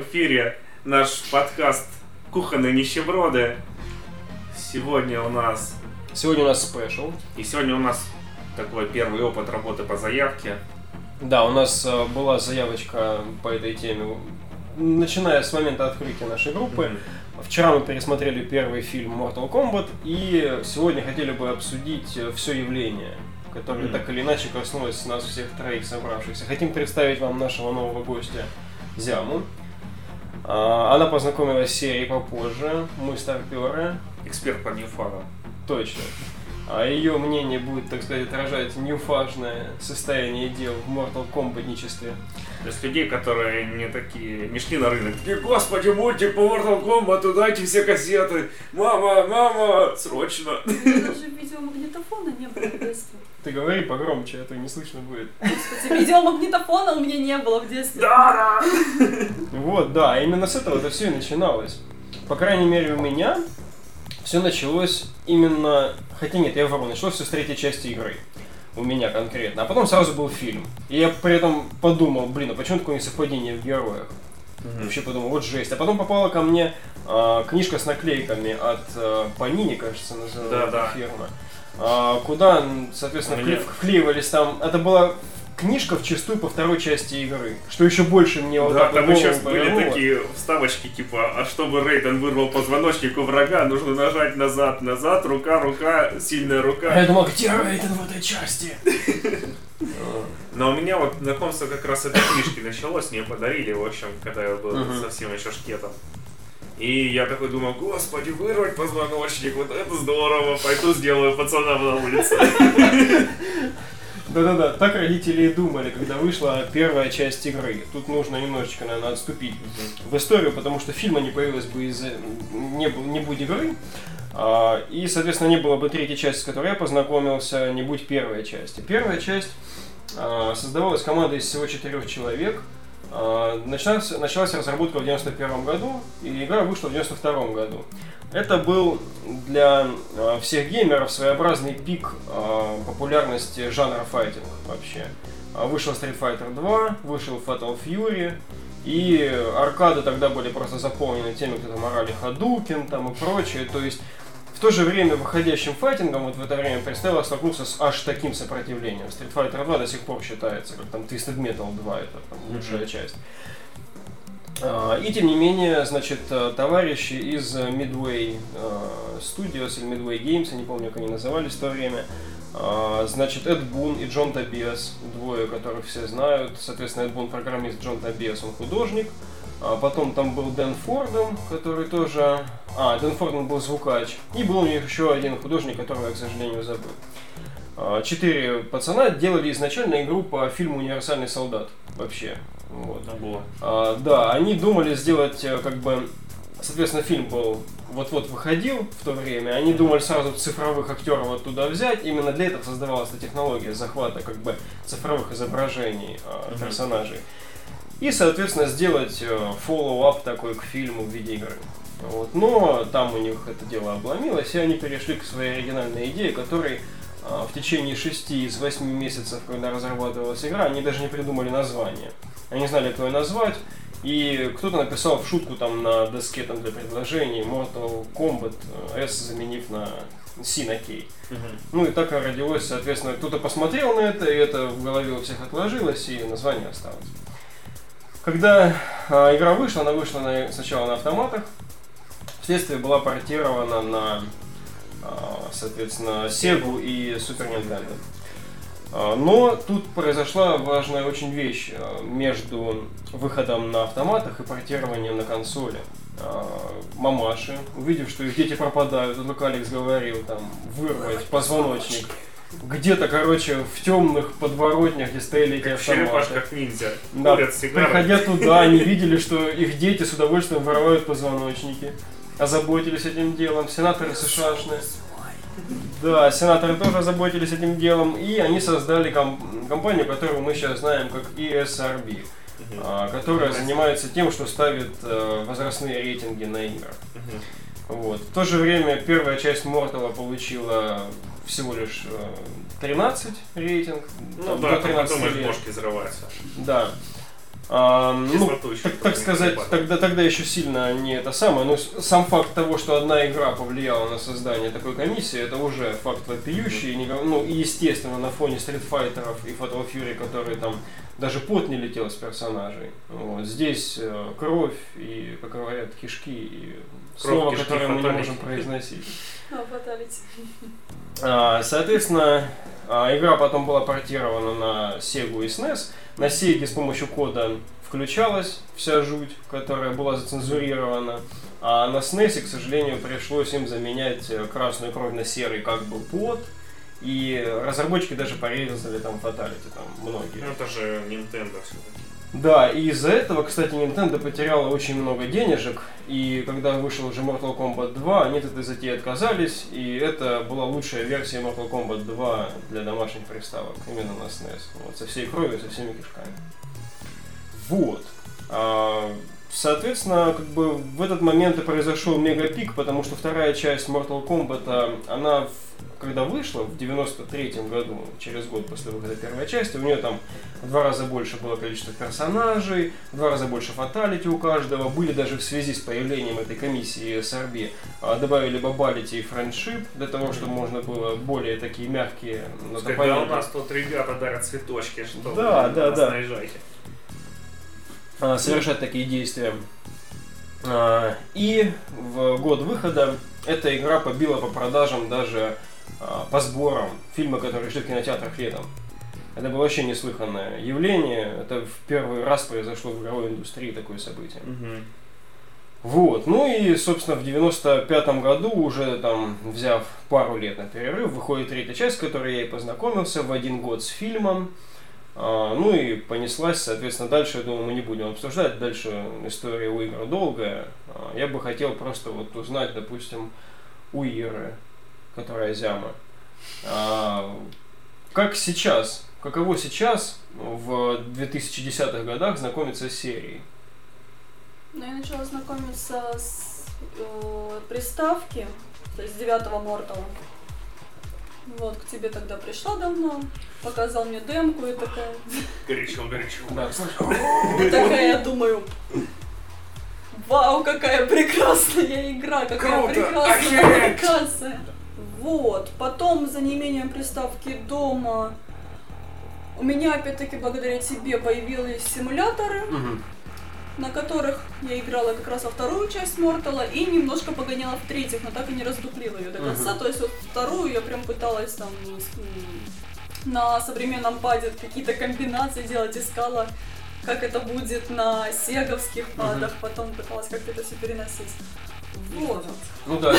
В эфире наш подкаст «Кухонные нищеброды». Сегодня у нас... Сегодня у нас спешл. И сегодня у нас такой первый опыт работы по заявке. Да, у нас э, была заявочка по этой теме, начиная с момента открытия нашей группы. Mm-hmm. Вчера мы пересмотрели первый фильм Mortal Kombat, и сегодня хотели бы обсудить э, все явление, которое mm-hmm. так или иначе коснулось нас всех троих собравшихся. Хотим представить вам нашего нового гостя Зяму. А, она познакомилась с серией попозже, мы старперы. Эксперт по ньюфагам. Точно. А ее мнение будет, так сказать, отражать ньюфажное состояние дел в Mortal Kombatничестве. То есть людей, которые не такие, не шли на рынок. Такие, господи, мультик по Mortal Kombat, дайте все кассеты. Мама, мама, срочно. Даже видеомагнитофона не было в детстве. Ты говори погромче, а то не слышно будет. Кстати, видеомагнитофона у меня не было в детстве. Да, да. Вот, да, именно с этого это все и начиналось. По крайней мере, у меня все началось именно... Хотя нет, я вру, началось все с третьей части игры. У меня конкретно. А потом сразу был фильм. И я при этом подумал, блин, а почему такое несовпадение в героях? Угу. Вообще подумал, вот жесть. А потом попала ко мне э, книжка с наклейками от э, Panini, кажется, называется да, фирма. Э, куда, соответственно, вкле- вклеивались там. Это была книжка в чистую по второй части игры. Что еще больше мне вот Да, там еще были такие вставочки, типа, а чтобы Рейден вырвал позвоночник у врага, нужно нажать назад, назад, рука, рука, сильная рука. А я думал, где Рейден в этой части? Но у меня вот знакомство как раз этой книжки началось, мне подарили, в общем, когда я был совсем еще шкетом. И я такой думал, господи, вырвать позвоночник, вот это здорово, пойду сделаю пацанам на улице. Да-да-да, так родители и думали, когда вышла первая часть игры. Тут нужно немножечко, наверное, отступить в историю, потому что фильма не появилось бы из не, не будь игры. А, и, соответственно, не было бы третьей части, с которой я познакомился, не будь первой части. Первая часть а, создавалась командой из всего четырех человек. А, началась, началась разработка в 91 году, и игра вышла в 92 году. Это был для э, всех геймеров своеобразный пик э, популярности жанра файтинг вообще. Вышел Street Fighter 2, вышел Fatal Fury, и аркады тогда были просто заполнены теми, кто там орали Hadouken там и прочее. То есть в то же время выходящим файтингом вот в это время предстояло столкнуться с аж таким сопротивлением. Street Fighter 2 до сих пор считается, как там Twisted Metal 2, это там, лучшая mm-hmm. часть. А, и тем не менее, значит, э, товарищи из Midway э, Studios или Midway Games, я не помню, как они назывались в то время, а, значит, Эд Бун и Джон Тобиас, двое, которых все знают. Соответственно, Эд Бун программист, Джон Тобиас, он художник. А потом там был Дэн Форден, который тоже... А, Дэн Форден был звукач. И был у них еще один художник, которого я, к сожалению, забыл. Четыре пацана делали изначально игру по фильму «Универсальный солдат». Вообще. Вот. было. А, да, они думали сделать э, как бы Соответственно, фильм был вот-вот выходил в то время, они думали сразу цифровых актеров оттуда взять. Именно для этого создавалась эта технология захвата как бы цифровых изображений э, персонажей. И, соответственно, сделать э, follow-up такой к фильму в виде игры. Вот. Но там у них это дело обломилось, и они перешли к своей оригинальной идее, которой э, в течение шести из восьми месяцев, когда разрабатывалась игра, они даже не придумали название. Они знали, как ее назвать. И кто-то написал в шутку там на доске там, для предложений Mortal Kombat S заменив на C на K. Угу. Ну и так родилось, соответственно, кто-то посмотрел на это, и это в голове у всех отложилось, и название осталось. Когда а, игра вышла, она вышла на, сначала на автоматах, вследствие была портирована на, а, соответственно, Sega и Super Nintendo. А, но тут произошла важная очень вещь между выходом на автоматах и портированием на консоли. Мамаши, увидев, что их дети пропадают, вот как Алекс говорил, там, вырвать позвоночник. Где-то, короче, в темных подворотнях, где стояли эти автоматы. как ниндзя. Да, приходя туда, они видели, что их дети с удовольствием вырывают позвоночники. Озаботились этим делом. Сенаторы СШАшные. Да, сенаторы тоже заботились этим делом, и они создали комп- компанию, которую мы сейчас знаем как ESRB, uh-huh. а, которая занимается тем, что ставит а, возрастные рейтинги на игры. Uh-huh. Вот. В то же время первая часть Мортала получила всего лишь 13 рейтинг. Ну да, до 13 потом лет. бошки взрываются. Да. А, ну, так, так сказать, тогда, тогда еще сильно не это самое, но сам факт того, что одна игра повлияла на создание такой комиссии, это уже факт вопиющий, гов- ну и естественно на фоне Fighter и Fatal Fury, которые там даже пот не летел с персонажей. Вот. Здесь э, кровь и, как говорят, кишки и слово, кишки, которое мы не можем произносить. А. А, Соответственно, а, игра потом была портирована на Sega и SNES. На Sega с помощью кода включалась вся жуть, которая была зацензурирована. А на SNES, к сожалению, пришлось им заменять э, красную кровь на серый как бы под. И разработчики даже порезали там фаталити, там многие. Ну, это же Nintendo все-таки. Да, и из-за этого, кстати, Nintendo потеряла очень много денежек, и когда вышел уже Mortal Kombat 2, они от этой затеи отказались, и это была лучшая версия Mortal Kombat 2 для домашних приставок, именно на SNES, вот, со всей кровью, со всеми кишками. Вот. А, Соответственно, как бы в этот момент и произошел мегапик, потому что вторая часть Mortal Kombat, а, она в- когда вышла в 93 году, через год после выхода первой части, у нее там в два раза больше было количество персонажей, в два раза больше фаталити у каждого. Были даже в связи с появлением этой комиссии SRB а, добавили бабалити и френдшип для того, чтобы можно было более такие мягкие Когда у нас тут ребята дарят цветочки, что Да, да, да. а, совершать такие действия. А, И в год выхода эта игра побила по продажам даже а, по сборам фильма, которые шли в кинотеатрах летом. Это было вообще неслыханное явление. Это в первый раз произошло в игровой индустрии такое событие. Мгм. Вот. Ну и, собственно, в 95 году, уже там, взяв пару лет на перерыв, выходит третья часть, с которой я и познакомился в один год с фильмом. А, ну и понеслась, соответственно, дальше, я думаю, мы не будем обсуждать. Дальше история у игр долгая. А, я бы хотел просто вот узнать, допустим, у Иры, которая Зяма. Как сейчас, каково сейчас в 2010-х годах знакомиться с серией? Ну, я начала знакомиться с э, приставки, то есть девятого Мортала. Вот, к тебе тогда пришла давно, показал мне демку и такая, Горячо, горячо. Да, и такая, я думаю, вау, какая прекрасная игра, какая Круто, прекрасная офигеть!» коммуникация. Вот, потом за неимением приставки дома у меня опять-таки благодаря тебе появились симуляторы, Мгм. На которых я играла как раз во вторую часть Мортала и немножко погоняла в третьих, но так и не раздуплила ее до конца. Мгм. То есть вот вторую я прям пыталась там на современном паде какие-то комбинации делать, искала, как это будет на сеговских падах, потом пыталась как-то это все переносить. Вот. Ну да,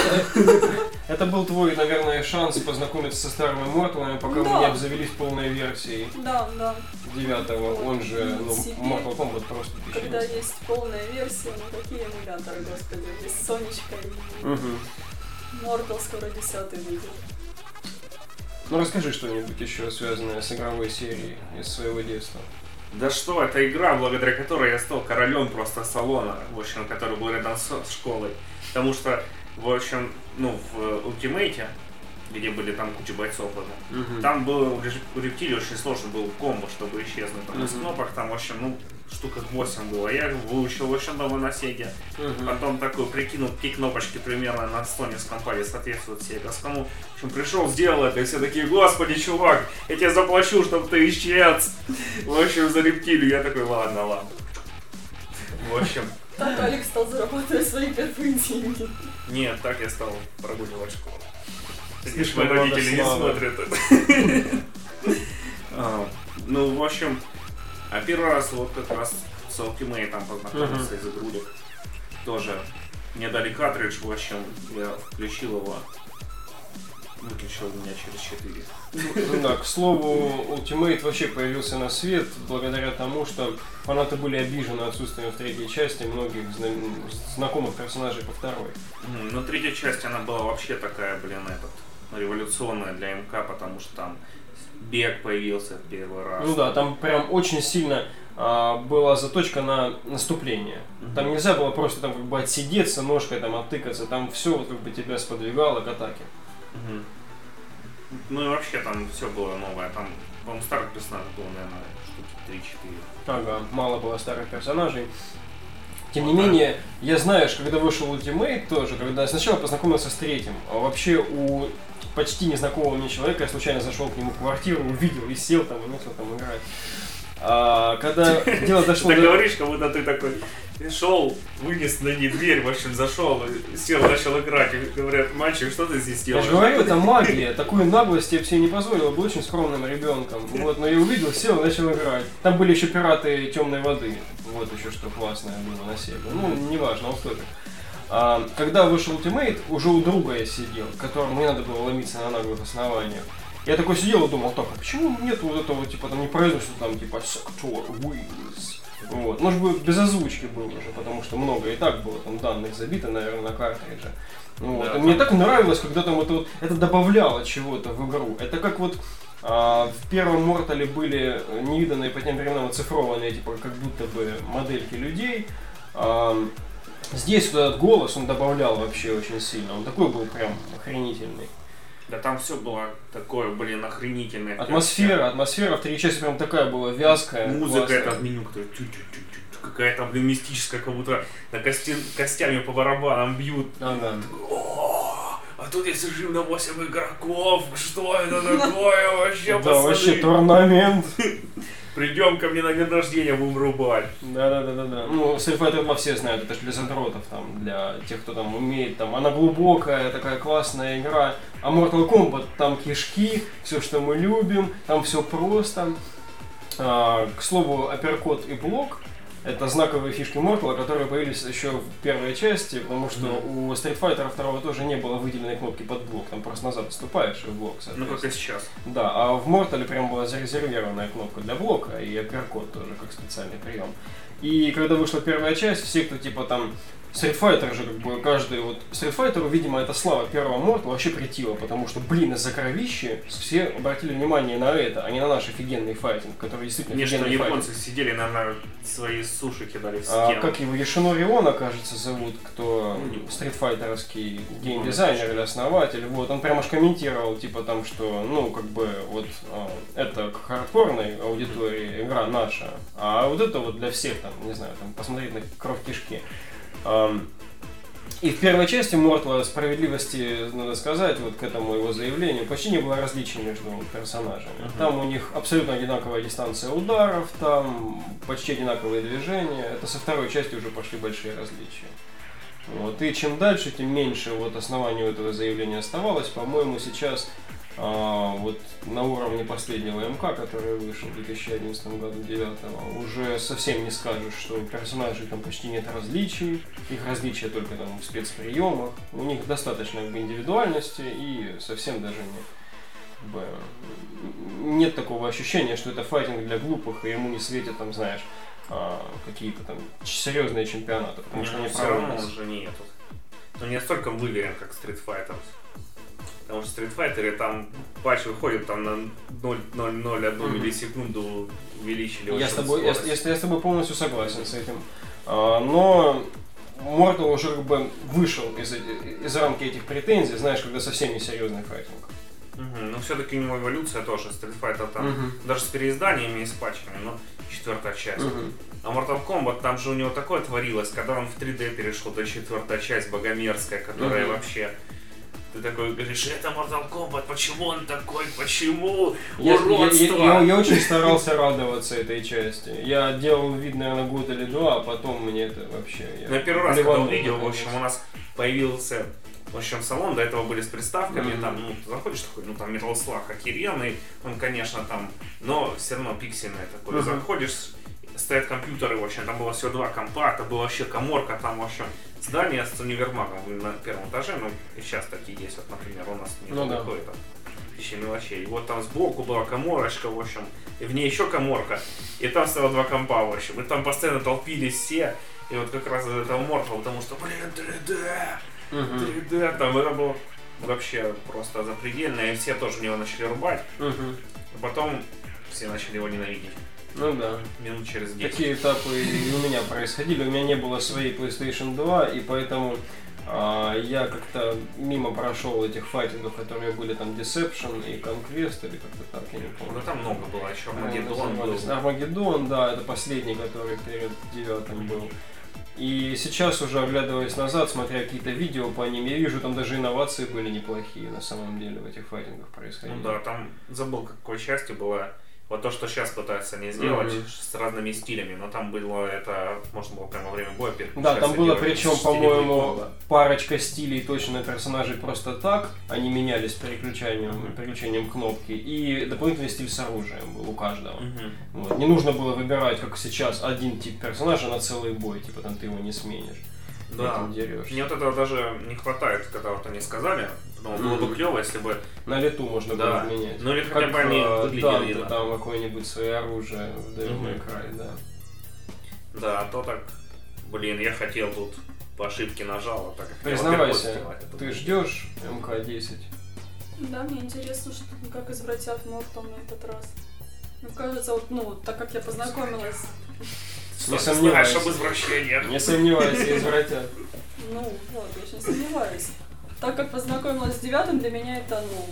это, был твой, наверное, шанс познакомиться со старыми Морталами, пока мы не обзавелись полной версией Да, да. девятого, он же ну. Mortal Kombat просто Когда есть полная версия, ну какие эмуляторы, господи, есть Сонечка и. Мортал скоро десятый выйдет. Ну расскажи что-нибудь еще связанное с игровой серией из своего детства. Да что, это игра, благодаря которой я стал королем просто салона, в общем, который был рядом с школой. Потому что, в общем, ну, в ультимейте, где были там куча бойцов, уже, Мгм. там был у рептилии очень сложно был комбо, чтобы исчезнуть. Там из Мгм. кнопок там, в общем, ну, штука 8 было. Я выучил, в общем, дома на Сеге. Мгм. Потом такой прикинул, какие кнопочки примерно на стонинском паде соответствуют сеговскому. В общем, пришел, сделал это, и все такие, господи, чувак, я тебе заплачу, чтобы ты исчез. В общем, за рептилию. Я такой, ладно, ладно. В общем, Так Алекс стал зарабатывать свои первые деньги. нет, так я стал прогуливать школу. Видишь, Слишком мои родители не смотрят это. А, Ну, в общем, а первый раз вот как раз с Ultimate там познакомился из игрулек. Тоже мне дали картридж, в общем, я включил его, выключил у меня через 4. Ну да, к слову, Ultimate вообще появился на свет благодаря тому, что фанаты были обижены отсутствием в третьей части многих зна- знакомых персонажей по второй. М, Ну, третья часть, она была вообще такая, блин, этот, революционная для МК, потому что там бег появился в первый раз. Ну да, там прям очень сильно а, была заточка на наступление. Там нельзя было просто там как бы отсидеться, ножкой там оттыкаться, там все вот как бы тебя сподвигало к атаке. Мгм. Ну и вообще там все было новое. Там, по-моему, старых персонажей было, наверное, штук штуки 3-4. Ага, мало было старых персонажей. Тем не менее, я знаешь, когда вышел Ultimate тоже, когда сначала познакомился с третьим, а вообще у почти незнакомого мне человека я случайно зашел к нему в квартиру, увидел и сел там и начал там играть. А, когда дело дошло Ты говоришь, как будто ты такой шел, вынес на ней дверь, в общем, зашел, сел, начал играть. И говорят, мальчик, что ты здесь Я делаешь? же говорю, это магия. Такую наглость я бы себе не позволил, был очень скромным ребенком. Вот, но я увидел, сел начал играть. Там были еще пираты темной воды. Вот еще что классное было на себе. Ну, неважно, офтопик. А, когда вышел Ultimate, уже у друга я сидел, которому не надо было ломиться на наглых основаниях. Я такой сидел и думал, так, а почему нет вот этого, типа, там не произносят там, типа, Sector Wings? Вот. Может быть, без озвучки был уже, потому что много и так было там данных забито, наверное, на картридже. Вот. Да, и мне так нравилось, когда там это вот, это добавляло чего-то в игру. Это как вот а, в первом Мортале были невиданные по тем временам оцифрованные, типа, как будто бы модельки людей. А, здесь вот этот голос, он добавлял вообще очень сильно. Он такой был прям охренительный. Да там все было такое, блин, охренительное. Атмосфера, атмосфера в три части прям такая была вязкая. Музыка классная. это в меню, которая какая-то, блин, мистическая, как будто на кости, костями по барабанам бьют. Ага. А тут есть режим на 8 игроков, что это такое вообще, Да, вообще турнамент. Придем ко мне на день рождения, будем рубать. Да, да, да, да, да. Ну, Street Fighter 2 все знают, это же для задротов, там, для тех, кто там умеет, там, она глубокая, такая классная игра. А Mortal Kombat, там кишки, все, что мы любим, там все просто. А, к слову, апперкот и блок это знаковые фишки Mortal, которые появились еще в первой части, потому что у Street Fighter 2 тоже не было выделенной кнопки под блок, там просто назад отступаешь и в блок, Ну, как и сейчас. Да, а в Мортале прям была зарезервированная кнопка для блока и апперкот тоже как специальный прием. И когда вышла первая часть, все, кто типа там Street Fighter же как бы каждый вот Street Fighter, видимо, это слава первого Мортала вообще притила, потому что, блин, из-за кровищи все обратили внимание на это, а не на наш офигенный файтинг, который действительно Не, что офигенный японцы сидели, наверное, свои суши кидали в а, стену. как его, Яшинори Оно, кажется, зовут, кто стритфайтеровский Ну, геймдизайнер или основатель, вот, он прям аж комментировал, типа там, что, ну, как бы, вот, а, это к хардкорной аудитории игра наша, а вот это вот для всех, там, не знаю, там, посмотреть на кровь кишки. И в первой части Мортла справедливости, надо сказать, вот к этому его заявлению, почти не было различий между персонажами. Мгм. Там у них абсолютно одинаковая дистанция ударов, там почти одинаковые движения. Это со второй части уже пошли большие различия. Вот. И чем дальше, тем меньше вот оснований у этого заявления оставалось. По-моему, сейчас а, вот на уровне последнего МК, который вышел в 2011 году, 9 уже совсем не скажешь, что у персонажей там почти нет различий, их различия только там в спецприемах, у них достаточно индивидуальности и совсем даже не как бы, нет такого ощущения, что это файтинг для глупых, и ему не светят там, знаешь, а, какие-то там серьезные чемпионаты, потому что Ну, они все равно проводятся. он же не не настолько выверен, как Street Fighter. Потому что в Street Fighter там патч выходит там на 0,001 Мгм. миллисекунду увеличили Я с, тобой, я, я я с тобой полностью согласен с этим. А, но Mortal уже как бы вышел из, из рамки этих претензий, знаешь, когда совсем несерьезный файтинг. Мгм. Но все-таки у него эволюция тоже. Street Fighter там Мгм. даже с переизданиями и с пачками, но четвертая часть. Мгм. А Mortal Kombat там же у него такое творилось, когда он в 3D перешел до четвертая часть богомерзкая, которая Мгм. вообще ты такой говоришь, это Mortal Kombat, почему он такой, почему? Я, я- Уродство! я- я- я очень старался радоваться этой части. Я делал вид, наверное, год или два, а потом мне это вообще... Я Я первый раз, когда увидел, в общем, у нас появился в общем, салон, до этого были с приставками, Мгм. там, ну, ты заходишь такой, ну, там Metal Slug охеренный, он, конечно, там, но все равно пиксельный такой. Мгм. Заходишь, стоят компьютеры, в общем, там было всего два компа, это была вообще коморка, там, в общем, здание с универмагом на первом этаже, ну, и сейчас такие есть, вот, например, у нас не Ну да. такое там тысячи мелочей. И вот там сбоку была коморочка, в общем, и в ней еще коморка, и там стояло два компа, в общем, и там постоянно толпились все, и вот как раз этого Mortal, потому что, блин, 3D, Мгм. 3D, там это было вообще просто запредельно, и все тоже в него начали рубать, а потом все начали его ненавидеть. Ну да. Минут через 10. Такие этапы и у меня происходили. У меня не было своей PlayStation 2, и поэтому А, я как-то мимо прошел этих файтингов, которые были там Deception и Conquest, или как-то так, я не помню. Ну там много было, еще Они Армагеддон был. Армагеддон, да, это последний, который перед девятым был. И сейчас уже оглядываясь назад, смотря какие-то видео по ним, я вижу, там даже инновации были неплохие на самом деле в этих файтингах происходили. Ну да, там забыл, какой части была. Вот то, что сейчас пытаются они сделать Мгм. с разными стилями, но там было это, можно было прямо во время боя Да, там было причем, по-моему, парочка стилей точно персонажей просто так, они менялись переключением, Мгм. переключением кнопки, и дополнительный стиль с оружием был у каждого. Мгм. Вот. Не нужно было выбирать, как сейчас, один тип персонажа на целый бой, типа там ты его не сменишь. Да. Мне вот этого даже не хватает, когда вот они сказали. Но было бы клево, если бы... На лету можно Да. было менять. Ну или хотя бы они э, выглядели иначе. там какое-нибудь свое оружие в Devil. Cry, да. Да, а то так... Блин, я хотел тут по ошибке нажал, а так как Признавайся, ты ждешь МК-10? Да, мне интересно, что как извратят Мортал на этот раз. Мне кажется, вот, ну, так как я познакомилась, Не сомневаюсь. об извращениях? Не сомневайся, извратят. ну, вот, я очень сомневаюсь. Так как познакомилась с девятым, для меня это, ну,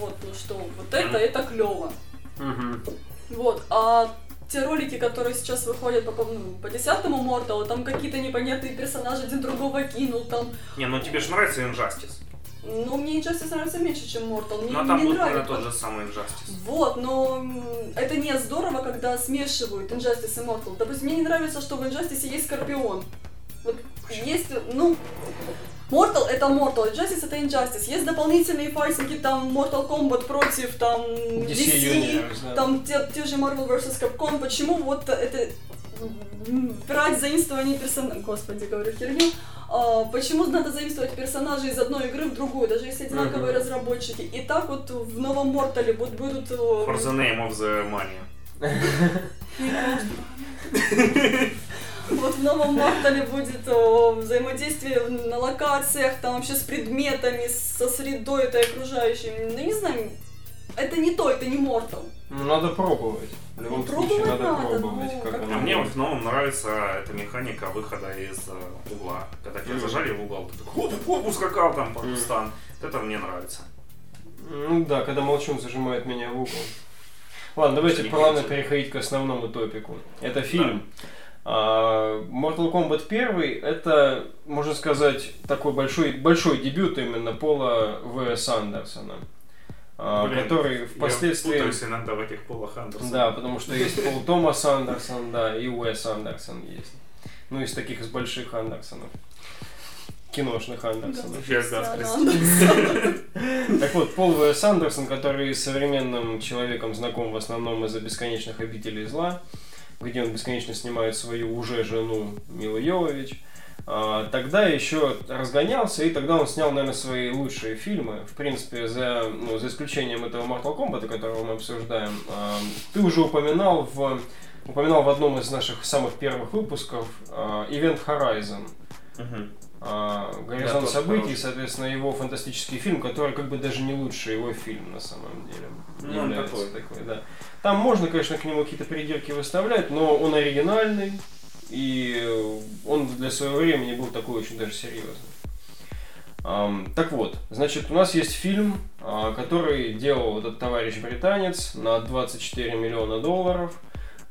вот, ну что, вот это, это клево. Мгм. Вот, а те ролики, которые сейчас выходят по, по- ну, по десятому Морталу, там какие-то непонятные персонажи один другого кинул, там, Не, ну тебе же нравится Injustice. ну, мне Injustice нравится меньше, чем Мортал, мне Ну а там не будет, нравится. тот же самый Injustice. Вот, но это не здорово, когда смешивают Injustice и Mortal. Допустим, мне не нравится, что в Injustice есть Скорпион. Вот есть, ну, Mortal это Mortal, Injustice это Injustice. Есть дополнительные файтинги, там Mortal Kombat против там DC DC, Universe, там те, те же Marvel vs. Capcom. Почему вот это брать заимствование персонажей, господи, говорю херню, А, почему надо заимствовать персонажей из одной игры в другую, даже если одинаковые Мгм. разработчики. И так вот в новом Мортале будут, будут э, For the name of the money. Вот в новом Мортале будет о, взаимодействие на локациях, там вообще с предметами, со средой этой окружающей. Ну, не знаю, это не то, это не Мортал. Ну, надо пробовать. В любом Ну, случае, пробовать надо надо, пробовать, ну, как А мне в новом нравится эта механика выхода из э, угла. Когда тебя Мгм. зажали в угол, ты такой, хоп, хоп, ускакал там по кустам. Вот Это мне нравится. Ну да, когда молчун зажимает меня в угол. Ладно, давайте плавно переходить к основному топику. Это фильм. А, Mortal Kombat 1 это, можно сказать, такой большой, большой дебют именно Пола В.С. Андерсона. а, Блин, который впоследствии... Я путаюсь иногда в этих полах Андерсона. Да, потому что есть Пол Томас Андерсон, да, и Уэс Андерсон есть. Ну, из таких из больших Андерсонов. Киношных Андерсонов. Так вот, Пол В.С. Андерсон, который с современным человеком знаком в основном из-за «Бесконечных обителей зла», где он бесконечно снимает свою уже жену Милу Йовович, а, тогда еще разгонялся, и тогда он снял, наверное, свои лучшие фильмы. В принципе, за, ну, за исключением этого Mortal Kombat, которого мы обсуждаем, а, ты уже упоминал в, упоминал в одном из наших самых первых выпусков а, Event Horizon. Мгм. А, Горизонт событий, хороший. соответственно, его фантастический фильм, который как бы даже не лучший его фильм на самом деле. Ну, он такой. такой, да. Там можно, конечно, к нему какие-то придирки выставлять, но он оригинальный, и он для своего времени был такой очень даже серьезный. Так вот, значит, у нас есть фильм, а, который делал этот товарищ британец на 24 миллиона долларов.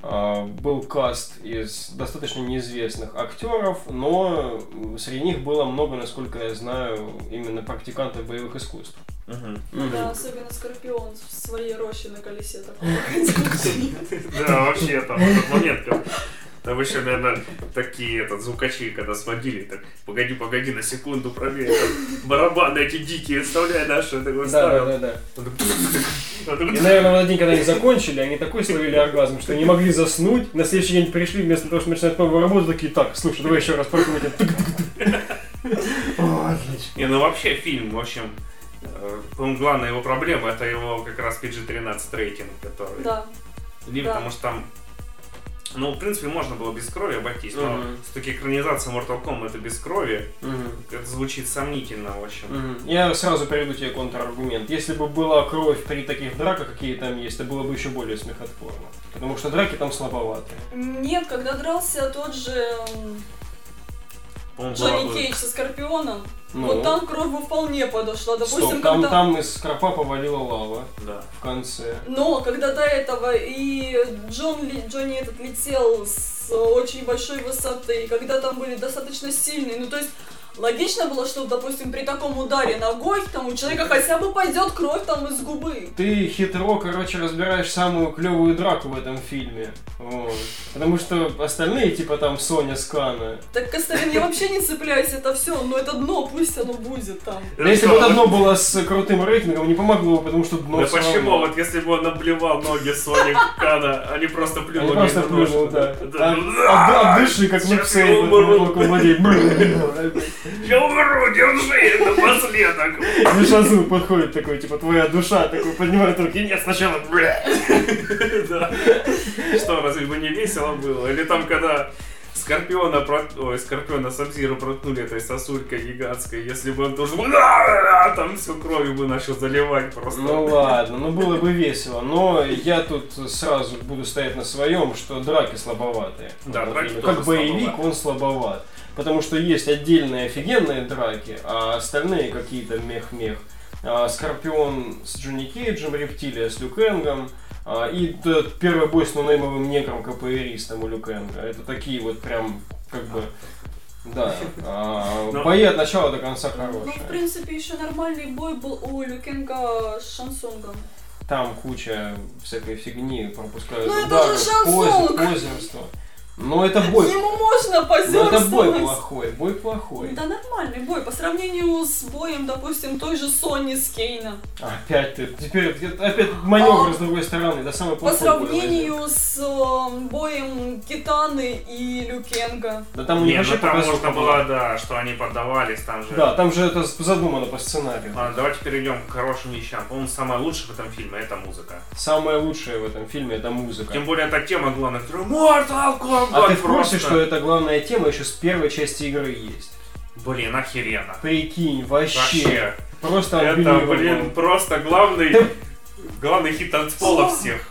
А, Был каст из достаточно неизвестных актеров, но среди них было много, насколько я знаю, именно практикантов боевых искусств. Мгм. Да, особенно Скорпион в своей роще на колесе такой ходил. Да, вообще там этот момент, там еще, наверное, такие этот, звукачи, когда сводили, так, погоди, погоди, на секунду проверь, там, барабаны эти дикие, вставляй наши, такой Да, ставил. да, да, да. И, наверное, в один день, когда они закончили, они такой словили оргазм, что не могли заснуть. На следующий день пришли, вместо того, чтобы начинать новую работу, такие, так, слушай, давай еще раз прокрутим. Не, ну вообще фильм, в общем, э, по-моему, главная его проблема это его как раз PG-13 рейтинг, который... Да. Не, да. потому что там... Ну, в принципе, можно было без крови обойтись, но Мгм. все-таки экранизация Mortal Kombat это без крови, Мгм. это звучит сомнительно, в общем. Мгм. Я сразу приведу тебе контраргумент. Если бы была кровь при таких драках, какие там есть, то было бы еще более смехотворно. Потому что драки там слабоватые. Нет, когда дрался тот же... Джонни Кейдж со Скорпионом, Ну, вот там кровь бы вполне подошла. Допустим, стоп, там, когда... там из скропа повалила лава Да. в конце. Но когда до этого и Джон Джонни этот летел с очень большой высоты, и когда там были достаточно сильные, ну то есть логично было, что, допустим, при таком ударе ногой там у человека хотя бы пойдет кровь там из губы. Ты хитро, короче, разбираешь самую клевую драку в этом фильме. Вот. Потому что остальные, типа там Соня Скана. Так, Костарин, я вообще не цепляюсь, это все, но это дно, пусть оно будет там. Да если бы это дно было с крутым рейтингом, не помогло бы, потому что дно Да почему? равно. Вот если бы он наблевал ноги Соник Кана, они просто Они плюнули просто ему нож. плюнул, да. Да. А- От дыши, как Люксей, я умру. держи напоследок. Мишазу подходит такой, типа, твоя душа, такой, поднимает руки, нет, сначала, бля. Да. Что, разве бы не весело было? Или там, когда Скорпиона, прот- ой, Скорпиона Сабзиру проткнули этой сосулькой гигантской, если бы он тоже там всю кровью бы начал заливать просто. Ну ладно, ну было бы весело, но я тут сразу буду стоять на своем, что драки слабоватые. Да, Вот драки Как боевик слабоваты. он слабоват. Потому что есть отдельные офигенные драки, а остальные какие-то мех-мех. А, Скорпион с Джонни Кейджем, Рептилия с Люкенгом, а, и т- первый бой с нонеймовым негром КПРистом у Люкенга. Это такие вот прям, как бы, да, а, Но- бои от начала до конца Ну, хорошие. в принципе, еще нормальный бой был у Люкенга с Шансонгом. Там куча всякой фигни, пропускают Ну, это удары, же шансонг! позерство. Но это бой. Ему можно Но это бой позерствовать. плохой, бой плохой. Да нормальный бой, по сравнению с боем, допустим, той же Сони с Кейна. Опять ты, теперь это опять маневр А- с другой стороны, да самый По плохой бой возьми. сравнению с э, боем Китаны и Люкенга. Да там у них вообще ну там можно было, да, что они поддавались, там же... Да, там же это задумано по сценарию. Ладно, давайте перейдем к хорошим вещам. По-моему, самое лучшее в этом фильме это музыка. Самое лучшее в этом фильме это музыка. Тем более, эта тема главная, которая Mortal Kombat А ты в курсе, просто. что эта главная тема еще с первой части игры есть? Блин, охеренно. Прикинь, вообще. Вообще. Просто Это, блин, просто главный, Да. главный хит танцпола всех.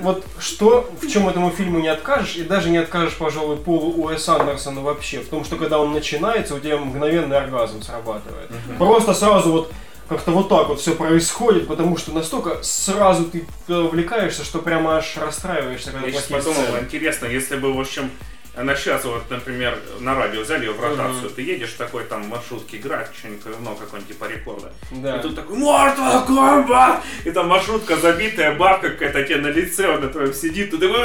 Вот что, в чем этому фильму не откажешь, и даже не откажешь, пожалуй, Полу Уэс Андерсона вообще, в том, что когда он начинается, у тебя мгновенный оргазм срабатывает. Просто сразу вот как-то вот так вот все происходит, потому что настолько сразу ты увлекаешься, что прямо аж расстраиваешься, когда Я сейчас подумал, интересно, если бы, в общем, она сейчас вот, например, на радио взяли ее в ротацию, Мгм. ты едешь такой там маршрутке играть, что-нибудь говно какое-нибудь типа рекорда. Да. И тут такой Mortal Kombat! И там маршрутка забитая, бабка какая-то тебе на лице, он на твоем сидит, ты такой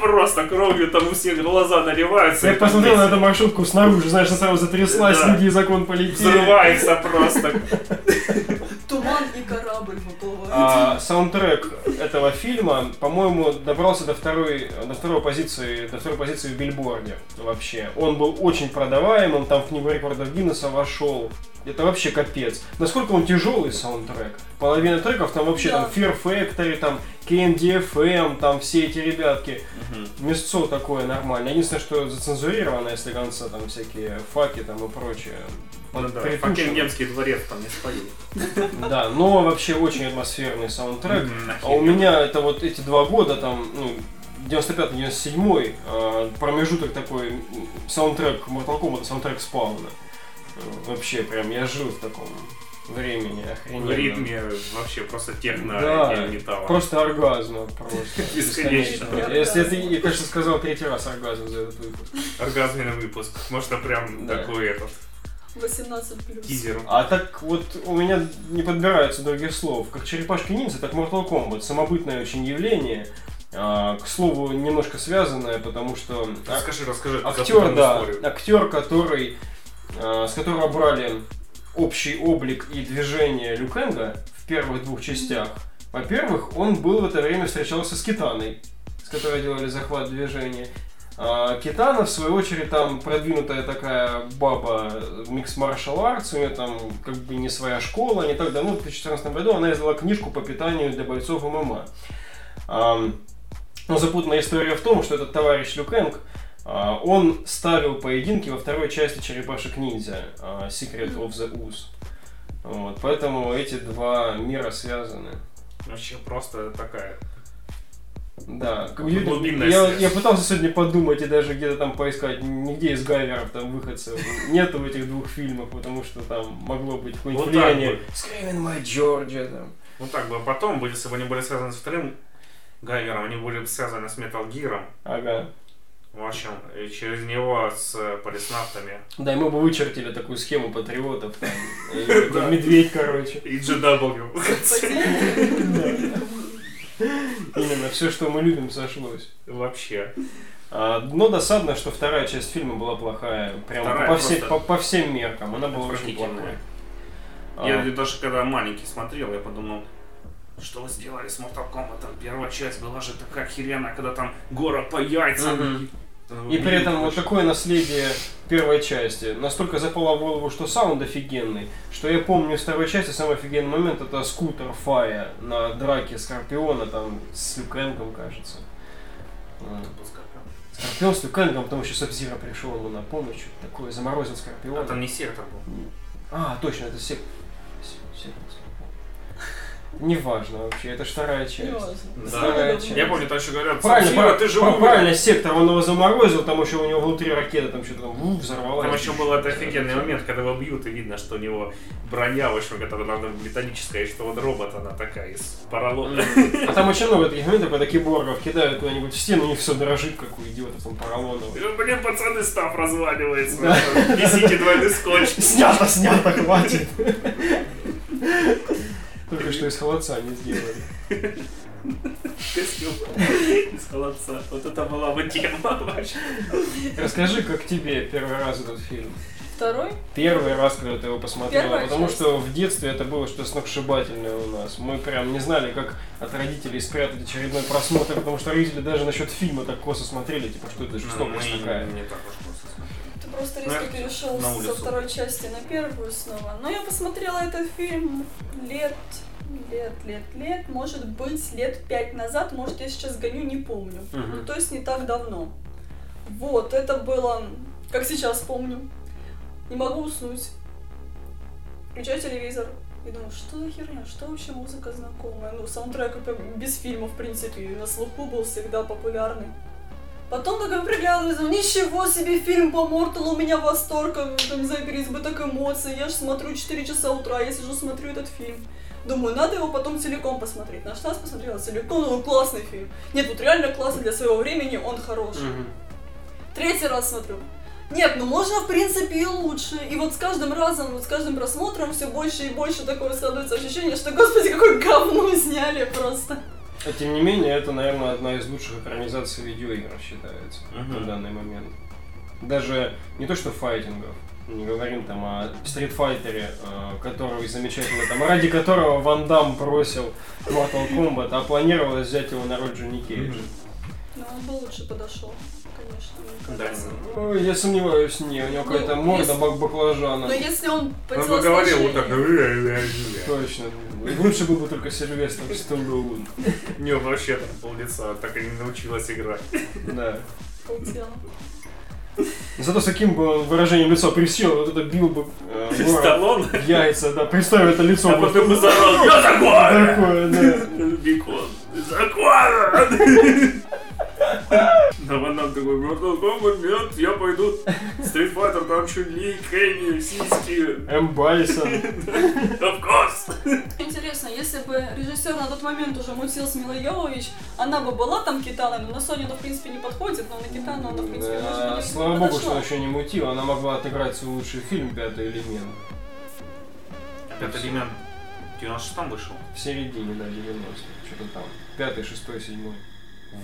просто кровью там у всех глаза наливаются. Я посмотрел на эту маршрутку снаружи, знаешь, она сразу затряслась, ноги закон полетели. Взрывается просто. Туман и корабль выплывают. А, саундтрек этого фильма, по-моему, добрался до второй, до второй позиции, до второй позиции в Бильборде вообще. Он был очень продаваемым, там в книгу рекордов Гиннесса вошел. Это вообще капец. Насколько он тяжелый саундтрек. Половина треков там вообще Да. там Fear Factory, там KMDFM, там все эти ребятки. Мгм. Мясцо такое нормальное. Единственное, что зацензурировано, если конца там всякие факи там и прочее. Под- да. Факингемский дворец там не спою. Да, но вообще очень атмосферный саундтрек. А у меня это вот эти два года, там, ну, 95-97, э, промежуток такой, саундтрек Mortal Kombat, саундтрек спауна. Вообще, прям, я жил в таком времени, В охрененно. ритме вообще просто техно Да, металла. просто оргазм, просто. Бесконечно. Если ты, я, конечно, сказал третий раз оргазм за этот выпуск. Оргазменный выпуск. Может, это прям Да. такой этот 18 плюс. тизер. А так вот у меня не подбираются других слов. Как черепашки ниндзя, так Mortal Kombat. Самобытное очень явление. А, к слову, немножко связанное, потому что а- Расскажи, расскажи. актер, да, историю. актер, который, а, с которого брали общий облик и движение Люкенга в первых двух частях. Во-первых, он был в это время встречался с Китаной, с которой делали захват движения. А Китана, в свою очередь, там продвинутая такая баба микс маршал arts, у нее там как бы не своя школа, не так давно, в 2014 году она издала книжку по питанию для бойцов ММА. Ам, Но запутанная история в том, что этот товарищ Люкенг, а, он ставил поединки во второй части Черепашек Ниндзя, а, Secret of the Ooze. Вот, поэтому эти два мира связаны. Вообще просто такая Да, я, глубинная я, связь. я пытался сегодня подумать и даже где-то там поискать, нигде из гайверов там выходцев нету в этих двух фильмах, потому что там могло быть какое-нибудь Вот влияние. Screaming My Georgia там. Ну так бы, а потом, если бы они были связаны с вторым Гайвером, они были бы связаны с Metal Gear. Ага. В общем, и через него с э, полиснавтами. Да, и мы бы вычертили такую схему патриотов Медведь, короче. И GW. Именно все, что мы любим, сошлось. Вообще. А, но досадно, что вторая часть фильма была плохая. Прям Вторая по, просто по, по всем меркам. Она была очень плохой. Я А, даже когда маленький смотрел, я подумал, что вы сделали с Mortal Kombat? Первая часть была же такая охеренная, когда там гора по яйцам. Мгм. И при этом вот такое наследие первой части. Настолько запало в голову, что саунд офигенный, что я помню из второй части самый офигенный момент это скутер Фая на драке Скорпиона там с Люкенгом, кажется. Скорпион. С Люкенгом, потому что Сабзира пришел ему на помощь, такое, заморозил А Скорпиона. там не сектор был. А, точно, это сек... се- сектор, Неважно вообще, это ж вторая часть. Да. Вторая Я часть. Я помню, там еще говорят, Правильно, Сабзира, пра- ты же умер. правильно, сектор, он его заморозил, там еще у него внутри ракета там что-то там у, взорвалась. Там еще был этот офигенный момент, когда его бьют, и видно, что у него броня, в общем, которая быть металлическая, и что вот робот, она такая, из поролона. А там очень много таких моментов, когда киборгов кидают куда-нибудь в стену, у них все дрожит, как у идиотов там поролоново. Блин, пацаны, став разваливается. Да. Несите двойной скотч. Снято, снято, хватит! Только что из холодца не сделали. Костюм из холодца. Вот это была бы тема вообще. Расскажи, как тебе первый раз этот фильм? Второй? Первый раз, когда ты его посмотрела, Первая потому часть. что в детстве это было что-то сногсшибательное у нас. Мы прям не знали, как от родителей спрятать очередной просмотр, потому что родители даже насчет фильма так косо смотрели, типа, что это жестокость такая. Не так уж просто Ну, резко я перешел на со второй части на первую снова. Но я посмотрела этот фильм лет, лет, лет, лет, может быть, лет пять назад, может, я сейчас гоню, не помню. Мгм. Ну, то есть не так давно. Вот, это было, как сейчас помню. Не могу уснуть. Включаю телевизор. И думаю, что за херня, что вообще музыка знакомая? Ну, саундтрек без фильма, в принципе, на слуху был всегда популярный. Потом такой приглядываюсь, думаю, ничего себе, фильм по Морталу, у меня восторг, э, там, не знаю, переизбыток эмоций, я же смотрю 4 часа утра, я сижу, смотрю этот фильм. Думаю, надо его потом целиком посмотреть. Наш раз посмотрела целиком, ну, классный фильм. Нет, вот реально классный для своего времени, он хороший. Мгм. Третий раз смотрю. Нет, ну можно в принципе и лучше. И вот с каждым разом, вот с каждым просмотром все больше и больше такое складывается ощущение, что, господи, какое говно сняли просто. А тем не менее, это, наверное, одна из лучших экранизаций видеоигр считается Мгм. на данный момент. Даже не то что файтингов, не говорим там о стритфайтере, э, который замечательно там, ради которого Ван Дам бросил Mortal Kombat, а планировалось взять его на роль Джонни Кейджа. Но он бы лучше подошел, конечно, Да. Ой, я сомневаюсь, не, у него Ну, какая-то морда если- бак баклажана. Но если он по Он бы говорил вот так. Точно. Лучше был бы только Сильвестр Сталлоне. Не, вообще там пол лица так и не научилась играть. Да. полтела. Зато с каким бы он выражением лица присел, вот это бил бы э, Сталлон. яйца, да, представь это лицо. А просто потом бы заорал, я закон! Такое, да. Бекон. Закон! А Ван Дам такой, Mortal Kombat, нет, я пойду Street Fighter, там Чун-Ли, Кэнни, сиськи, М. Байсон. of course. Интересно, если бы режиссер на тот момент уже мутил с Милой Йовович, она бы была там Китаной, но на Соню она в принципе не подходит, но на Китану она в принципе может Да, быть Слава богу, что подошла. он еще не мутил, она могла отыграть свой лучший фильм «Пятый элемент». Пятый элемент в 96-м вышел. В середине, да, 90 что-то там. Пятый, шестой, седьмой.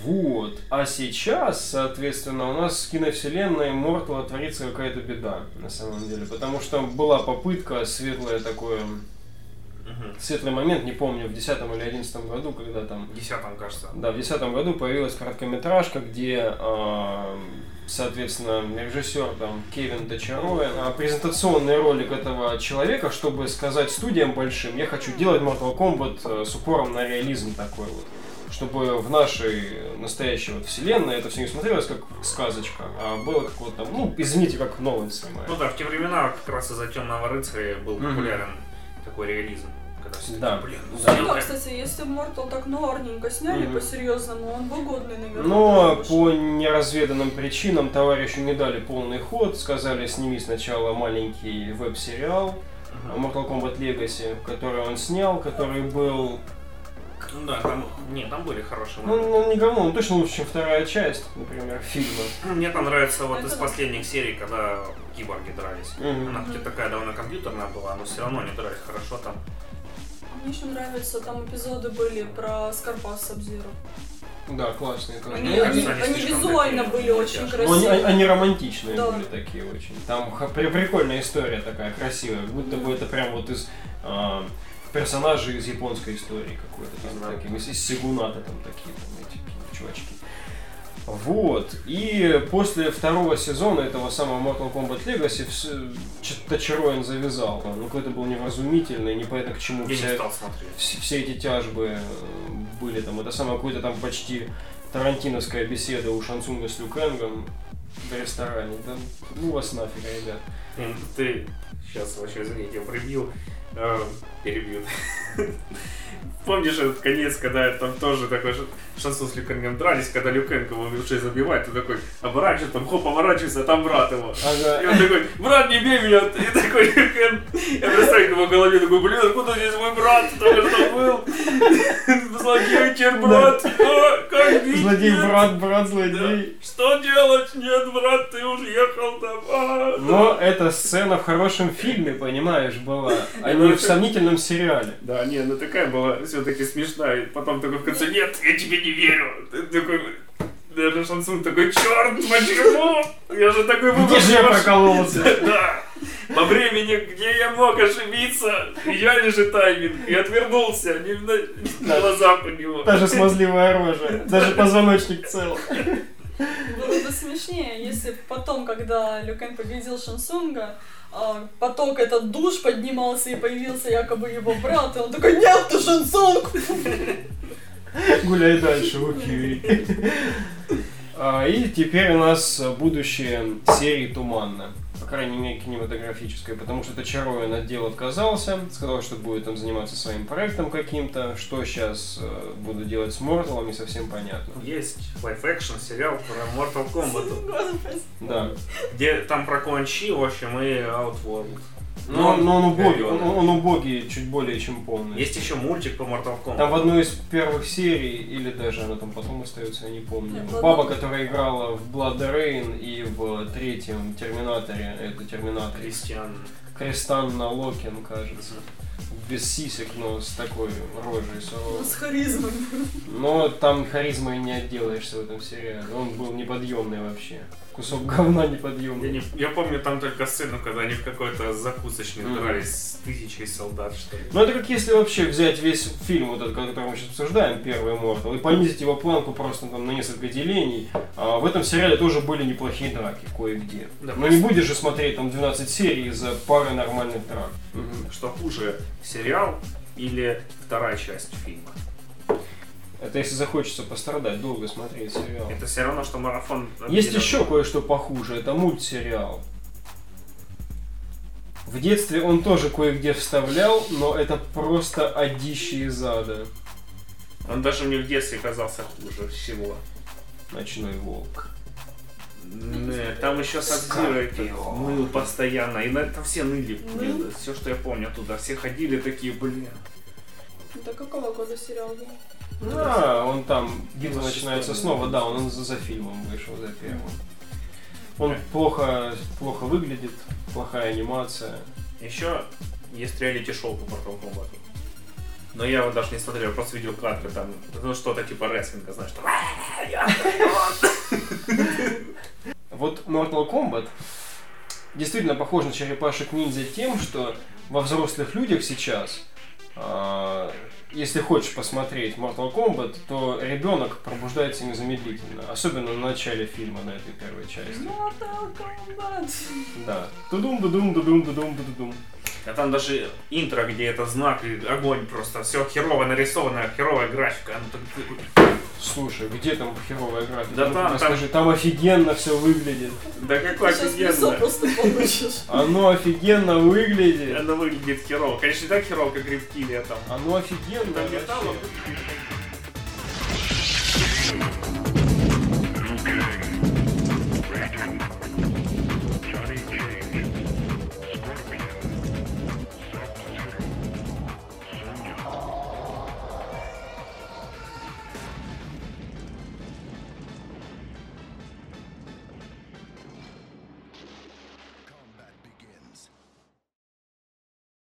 Вот. А сейчас, соответственно, у нас с киновселенной Мортала творится какая-то беда, на самом деле. Потому что была попытка, светлое такое, Мгм. светлый момент, не помню, в 10 или 11 году, когда там В десятом, кажется. Да, в 2010 году появилась короткометражка, где, а, соответственно, режиссер там Кевин Дочароен, а презентационный ролик этого человека, чтобы сказать студиям большим, я хочу делать Mortal Kombat э, с упором на реализм такой вот. Чтобы в нашей настоящей вот вселенной это все не смотрелось как сказочка, а было как вот там, ну, извините, как Нолан снимает. Ну да, в те времена как раз из-за темного рыцаря был популярен такой реализм. Когда все Да, блин, ну да. Ну, кстати, если бы Мортал так нуарненько сняли Мгм. по-серьезному, он бы годный, наверное. Но бы. по неразведанным причинам товарищу не дали полный ход. Сказали, сними сначала маленький веб-сериал Мгм. Mortal Kombat Legacy, который он снял, который был... Ну да, там, не, там были хорошие Ну, моменты. ну, не говно, он точно лучше, чем вторая часть, например, фильма. Мне там нравится вот Это из последних серий, когда киборги дрались. Она хоть и такая довольно компьютерная была, но все равно они дрались хорошо там. Мне еще нравится, там эпизоды были про Скорпас Сабзиру. Да, классные тоже. Они, они, они визуально такие были очень. Ну, они, красивые. они романтичные Да. были такие очень. Там при- прикольная история такая, красивая. Будто бы это прям вот из а, персонажей из японской истории какой-то там, Да. таким, из, Сигуната там такие там эти чувачки. Вот. И после второго сезона этого самого Mortal Kombat Legacy Чароин завязал. Ну, какой-то был невразумительный, непонятно к чему Я вся- не стал смотреть. все, все эти тяжбы э, были там. Это самое какое-то там почти тарантиновская беседа у Шансунга с Люкенгом в ресторане. Да, ну вас нафиг, ребят. Ты сейчас вообще, извините, я прибил, э, перебью. Помнишь этот конец, когда там тоже такой шансон с Люкенгом дрались, когда Люкенг его уши забивает, ты такой оборачивается, там хоп, поворачивается, а там брат его. И Ага. он такой, брат, не бей меня! И такой Люкен, я представляю, в его голове, такой, блин, откуда здесь мой брат? Только что был. Злодей, чер, брат! А, Как бить? Злодей, брат, брат, злодей. Что делать? Нет, брат, ты уехал там. А, Но эта сцена в хорошем фильме, понимаешь, была, а не в сомнительном сериале. Да, не, ну такая была все-таки смешная. И потом такой в конце, нет, я тебе не верю. Ты такой, даже Шансун такой, черт, почему? Я же такой выбор Где же я прокололся? Да, по времени, где я мог ошибиться, идеальный же тайминг. И отвернулся, не на глазах у него. Даже смазливая рожа, даже позвоночник цел. Было бы смешнее, если потом, когда Люкен победил Шансунга, поток этот душ поднимался и появился якобы его брат, и он такой, нет, ты Шан Цунг! Гуляй дальше, окей. А, И теперь у нас будущее серии Туманно. По крайней мере, кинематографическое, потому что Танчароен от дел отказался, сказал, что будет там заниматься своим проектом каким-то. Что сейчас буду делать с Морталом, не совсем понятно. Есть live-action сериал про Mortal Kombat. Да. где там про Куан Чи, в общем, и Outworld. Но, но он, убогий, он, он убогий чуть более чем полный. Есть еще мультик по Mortal Kombat. Там в одной из первых серий, или даже она там потом остается, я не помню. Нет, в Баба, которая играла в Blood Rain и в третьем Терминаторе, это Терминатор, Кристиан. Крестанна Локин, кажется. Без сисек, но с такой рожей Ну, суровой. с харизмой. Но там харизмой не отделаешься в этом сериале. Он был неподъемный вообще. Кусок говна Я, неподъемный. не, я помню там только сцену, когда они в какой-то закусочной Мгм. дрались с тысячей солдат, что ли. Ну это как если вообще взять весь фильм, вот этот, который мы сейчас обсуждаем, первый Мортал, и понизить его планку просто там на несколько делений. А в этом сериале тоже были неплохие драки кое-где. Да, Но не будешь же смотреть там 12 серий из-за пары нормальных драк. Что хуже, сериал или вторая часть фильма? Это если захочется пострадать, долго смотреть сериал. Это все равно, что марафон... Есть еще кое-что похуже, это мультсериал. В детстве он тоже кое-где вставлял, но это просто одище из ада. Он даже мне в детстве казался хуже всего. Ночной волк. Не, там еще Сабзира мыл постоянно. И на это все ныли. Мыл? Все, что я помню оттуда. Все ходили такие, блин. Это какого года сериал был? Да, он там, битва 26-й, начинается снова, да, он за, за фильмом вышел, за первым. Он плохо, плохо выглядит, плохая анимация. Еще есть реалити-шоу по Mortal Kombat. Но я его даже не смотрел, я просто видел кадры там. Ну, что-то типа рестлинга, знаешь, там. «А, я Вот Mortal Kombat действительно похож на черепашек ниндзя тем, что во взрослых людях сейчас, а, если хочешь посмотреть Mortal Kombat, то ребенок пробуждается незамедлительно, особенно на начале фильма, на этой первой части. Mortal Kombat. Да. Тудум, дудум, дудум, дудум, дудум. А там даже интро, где это знак и огонь просто. Все херово нарисовано, херовая графика. оно так- Слушай, где там херовая графика? Да Ну, там- расскажи, там офигенно все выглядит. Да какой офигенно. просто получишь. Оно офигенно выглядит. Оно выглядит херово. Конечно, не так херово, как рептилия там. Оно офигенно. Там металлом выглядит